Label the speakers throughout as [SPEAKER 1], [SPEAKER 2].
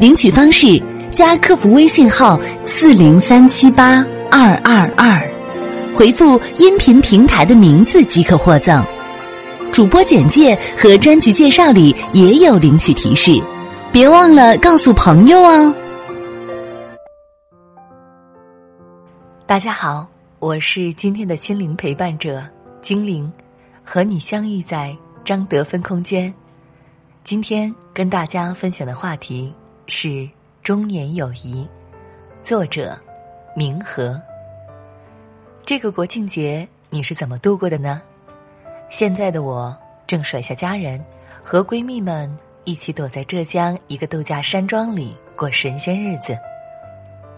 [SPEAKER 1] 领取方式：加客服微信号四零三七八二二二，回复音频平台的名字即可获赠。主播简介和专辑介绍里也有领取提示，别忘了告诉朋友哦。大家好，我是今天的心灵陪伴者精灵，和你相遇在张德芬空间。今天跟大家分享的话题是中年友谊，作者明和。这个国庆节你是怎么度过的呢？现在的我正甩下家人，和闺蜜们一起躲在浙江一个度假山庄里过神仙日子。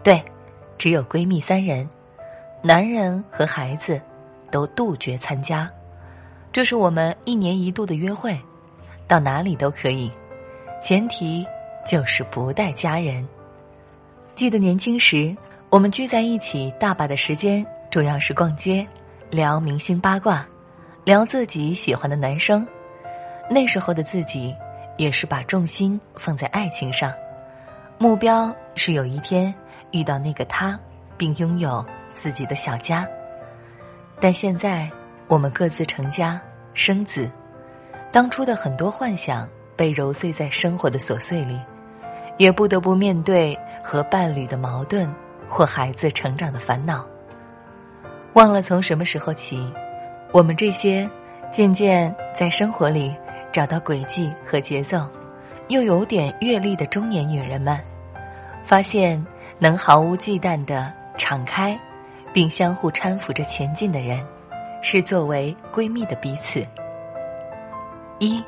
[SPEAKER 1] 对，只有闺蜜三人。男人和孩子都杜绝参加，这是我们一年一度的约会，到哪里都可以，前提就是不带家人。记得年轻时，我们聚在一起大把的时间，主要是逛街、聊明星八卦、聊自己喜欢的男生。那时候的自己，也是把重心放在爱情上，目标是有一天遇到那个他，并拥有。自己的小家，但现在我们各自成家生子，当初的很多幻想被揉碎在生活的琐碎里，也不得不面对和伴侣的矛盾或孩子成长的烦恼。忘了从什么时候起，我们这些渐渐在生活里找到轨迹和节奏，又有点阅历的中年女人们，发现能毫无忌惮的敞开。并相互搀扶着前进的人，是作为闺蜜的彼此。一，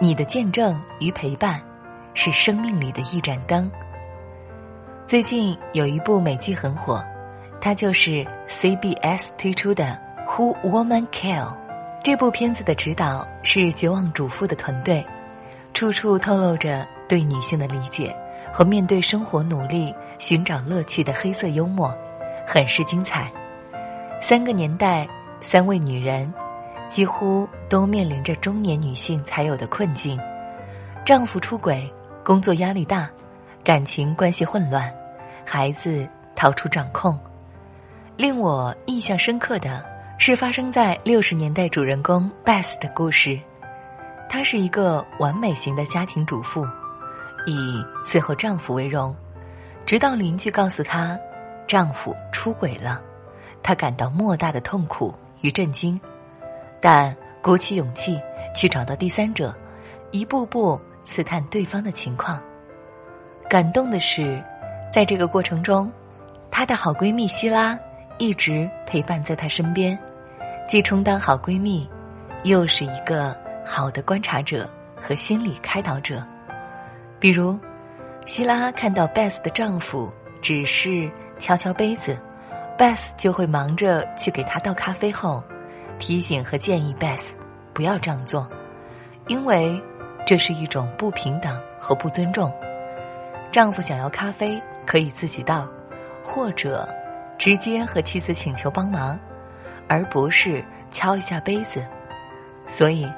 [SPEAKER 1] 你的见证与陪伴，是生命里的一盏灯。最近有一部美剧很火，它就是 CBS 推出的《Who Woman Kill》。这部片子的指导是绝望主妇的团队，处处透露着对女性的理解和面对生活努力寻找乐趣的黑色幽默。很是精彩。三个年代，三位女人，几乎都面临着中年女性才有的困境：丈夫出轨，工作压力大，感情关系混乱，孩子逃出掌控。令我印象深刻的是发生在六十年代主人公 Beth 的故事。她是一个完美型的家庭主妇，以伺候丈夫为荣，直到邻居告诉她。丈夫出轨了，她感到莫大的痛苦与震惊，但鼓起勇气去找到第三者，一步步刺探对方的情况。感动的是，在这个过程中，她的好闺蜜希拉一直陪伴在她身边，既充当好闺蜜，又是一个好的观察者和心理开导者。比如，希拉看到 Beth 的丈夫只是。敲敲杯子，Beth 就会忙着去给他倒咖啡后，提醒和建议 Beth 不要这样做，因为这是一种不平等和不尊重。丈夫想要咖啡可以自己倒，或者直接和妻子请求帮忙，而不是敲一下杯子。所以，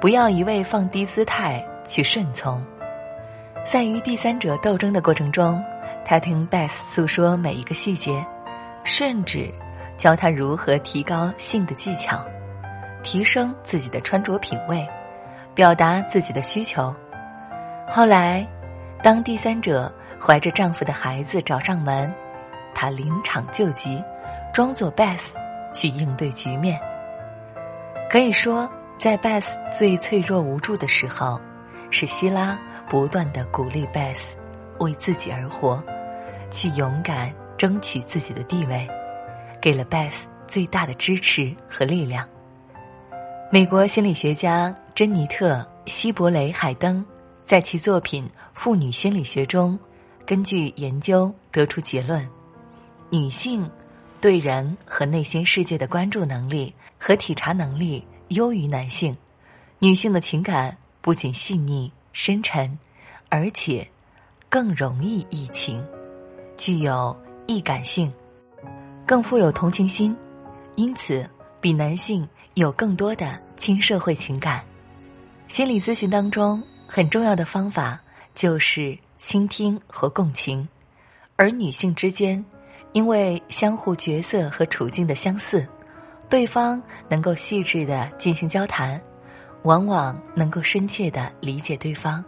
[SPEAKER 1] 不要一味放低姿态去顺从。在与第三者斗争的过程中。他听 Beth 诉说每一个细节，甚至教他如何提高性的技巧，提升自己的穿着品味，表达自己的需求。后来，当第三者怀着丈夫的孩子找上门，她临场救急，装作 Beth 去应对局面。可以说，在 Beth 最脆弱无助的时候，是希拉不断的鼓励 Beth。为自己而活，去勇敢争取自己的地位，给了 Beth 最大的支持和力量。美国心理学家珍妮特·希伯雷海登在其作品《妇女心理学》中，根据研究得出结论：女性对人和内心世界的关注能力和体察能力优于男性。女性的情感不仅细腻深沉，而且更容易易情，具有易感性，更富有同情心，因此比男性有更多的亲社会情感。心理咨询当中很重要的方法就是倾听和共情，而女性之间因为相互角色和处境的相似，对方能够细致的进行交谈。往往能够深切的理解对方，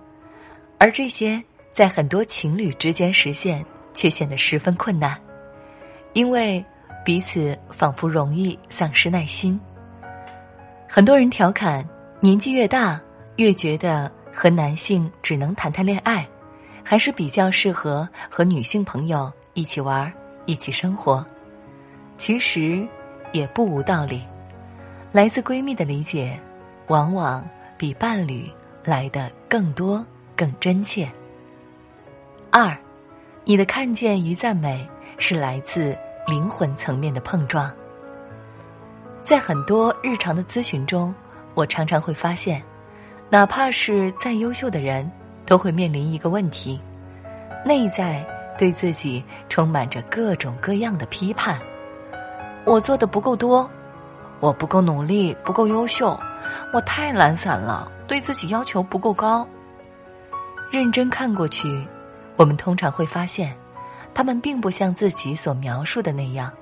[SPEAKER 1] 而这些在很多情侣之间实现却显得十分困难，因为彼此仿佛容易丧失耐心。很多人调侃，年纪越大越觉得和男性只能谈谈恋爱，还是比较适合和女性朋友一起玩、一起生活。其实也不无道理，来自闺蜜的理解。往往比伴侣来的更多、更真切。二，你的看见与赞美是来自灵魂层面的碰撞。在很多日常的咨询中，我常常会发现，哪怕是再优秀的人，都会面临一个问题：内在对自己充满着各种各样的批判。我做的不够多，我不够努力，不够优秀。我太懒散了，对自己要求不够高。认真看过去，我们通常会发现，他们并不像自己所描述的那样，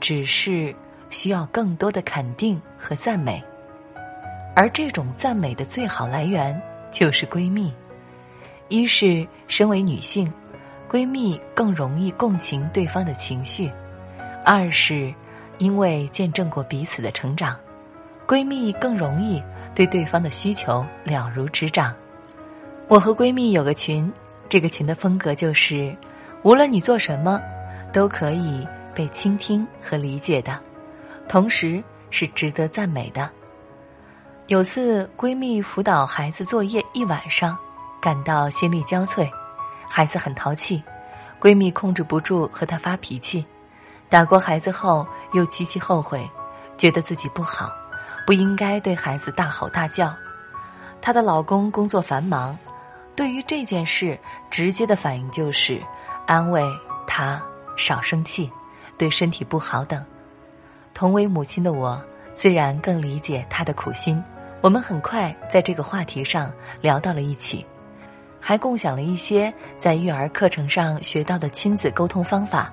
[SPEAKER 1] 只是需要更多的肯定和赞美。而这种赞美的最好来源就是闺蜜。一是身为女性，闺蜜更容易共情对方的情绪；二是因为见证过彼此的成长。闺蜜更容易对对方的需求了如指掌。我和闺蜜有个群，这个群的风格就是，无论你做什么，都可以被倾听和理解的，同时是值得赞美的。有次闺蜜辅导孩子作业一晚上，感到心力交瘁，孩子很淘气，闺蜜控制不住和她发脾气，打过孩子后又极其后悔，觉得自己不好。不应该对孩子大吼大叫。她的老公工作繁忙，对于这件事，直接的反应就是安慰她少生气，对身体不好等。同为母亲的我，自然更理解她的苦心。我们很快在这个话题上聊到了一起，还共享了一些在育儿课程上学到的亲子沟通方法，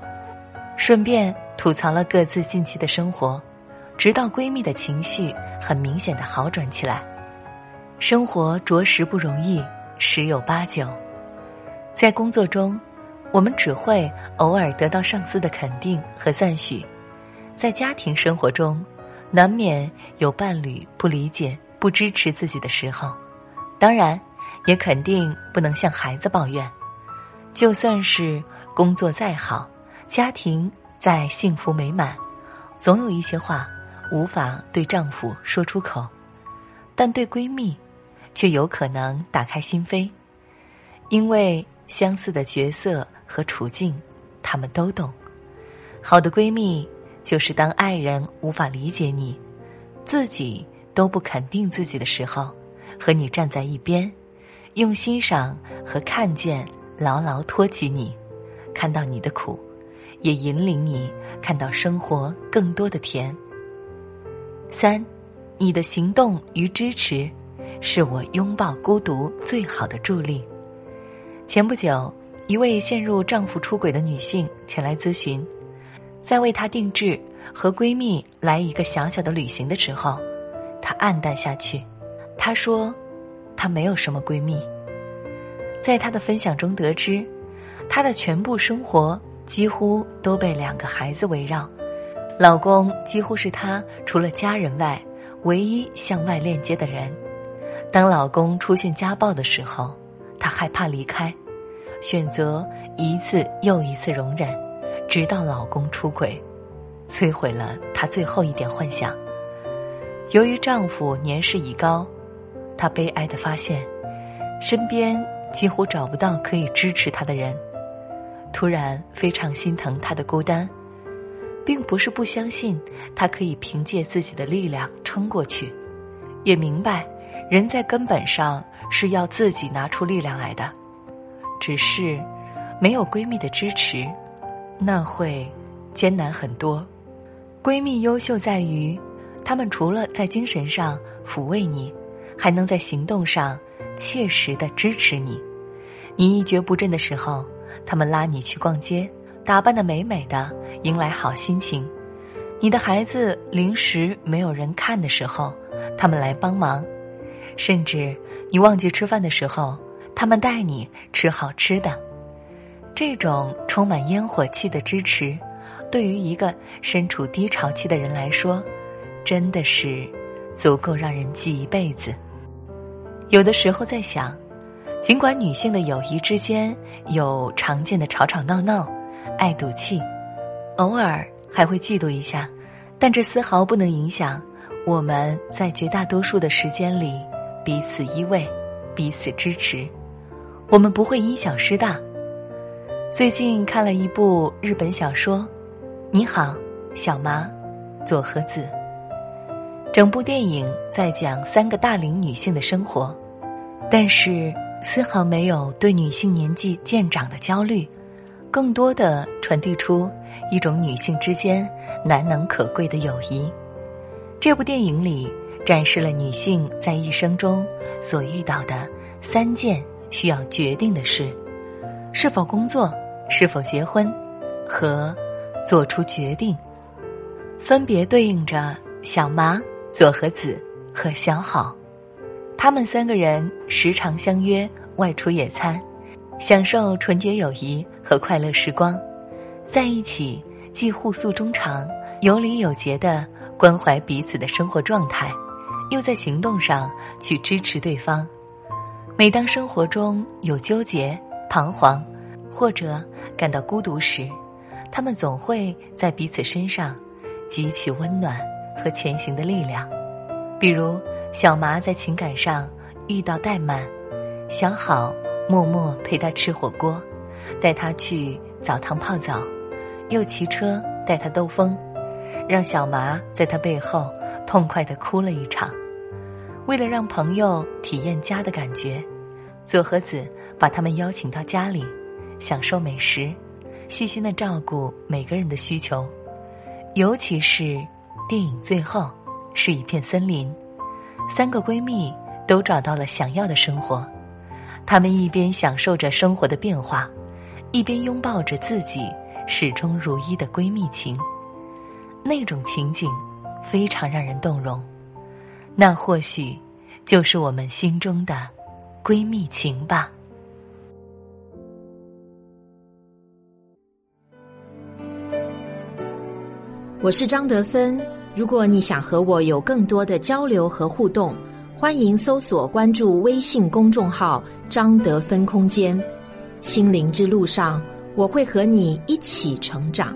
[SPEAKER 1] 顺便吐槽了各自近期的生活。直到闺蜜的情绪很明显的好转起来，生活着实不容易，十有八九。在工作中，我们只会偶尔得到上司的肯定和赞许；在家庭生活中，难免有伴侣不理解、不支持自己的时候。当然，也肯定不能向孩子抱怨。就算是工作再好，家庭再幸福美满，总有一些话。无法对丈夫说出口，但对闺蜜，却有可能打开心扉，因为相似的角色和处境，他们都懂。好的闺蜜，就是当爱人无法理解你，自己都不肯定自己的时候，和你站在一边，用欣赏和看见牢牢托起你，看到你的苦，也引领你看到生活更多的甜。三，你的行动与支持，是我拥抱孤独最好的助力。前不久，一位陷入丈夫出轨的女性前来咨询，在为她定制和闺蜜来一个小小的旅行的时候，她黯淡下去。她说，她没有什么闺蜜。在她的分享中得知，她的全部生活几乎都被两个孩子围绕。老公几乎是她除了家人外唯一向外链接的人。当老公出现家暴的时候，她害怕离开，选择一次又一次容忍，直到老公出轨，摧毁了她最后一点幻想。由于丈夫年事已高，她悲哀的发现，身边几乎找不到可以支持他的人，突然非常心疼他的孤单，并不是不相信他可以凭借自己的力量撑过去，也明白人在根本上是要自己拿出力量来的，只是没有闺蜜的支持，那会艰难很多。闺蜜优秀在于，她们除了在精神上抚慰你，还能在行动上切实的支持你。你一蹶不振的时候，她们拉你去逛街，打扮的美美的，迎来好心情。你的孩子临时没有人看的时候，他们来帮忙。甚至你忘记吃饭的时候，他们带你吃好吃的。这种充满烟火气的支持。对于一个身处低潮期的人来说，真的是足够让人记一辈子。有的时候在想，尽管女性的友谊之间有常见的吵吵闹闹、爱赌气，偶尔还会嫉妒一下，但这丝毫不能影响我们在绝大多数的时间里彼此依偎、彼此支持。我们不会因小失大。最近看了一部日本小说。你好，小麻，佐和子。整部电影在讲三个大龄女性的生活，但是丝毫没有对女性年纪渐长的焦虑，更多的传递出一种女性之间难能可贵的友谊。这部电影里展示了女性在一生中所遇到的三件需要决定的事：是否工作，是否结婚，和。做出决定，分别对应着小麻、佐和子和小好。他们三个人时常相约外出野餐，享受纯洁友谊和快乐时光，在一起既互诉衷肠，有礼有节的关怀彼此的生活状态，又在行动上去支持对方。每当生活中有纠结、彷徨，或者感到孤独时，他们总会在彼此身上汲取温暖和前行的力量，比如小麻在情感上遇到怠慢，小好默默陪他吃火锅，带他去澡堂泡澡，又骑车带他兜风，让小麻在他背后痛快的哭了一场。为了让朋友体验家的感觉，佐和子把他们邀请到家里，享受美食。细心的照顾每个人的需求，尤其是电影最后是一片森林，三个闺蜜都找到了想要的生活，她们一边享受着生活的变化，一边拥抱着自己始终如一的闺蜜情，那种情景非常让人动容，那或许就是我们心中的闺蜜情吧。
[SPEAKER 2] 我是张德芬。如果你想和我有更多的交流和互动，欢迎搜索关注微信公众号“张德芬空间”。心灵之路上，我会和你一起成长。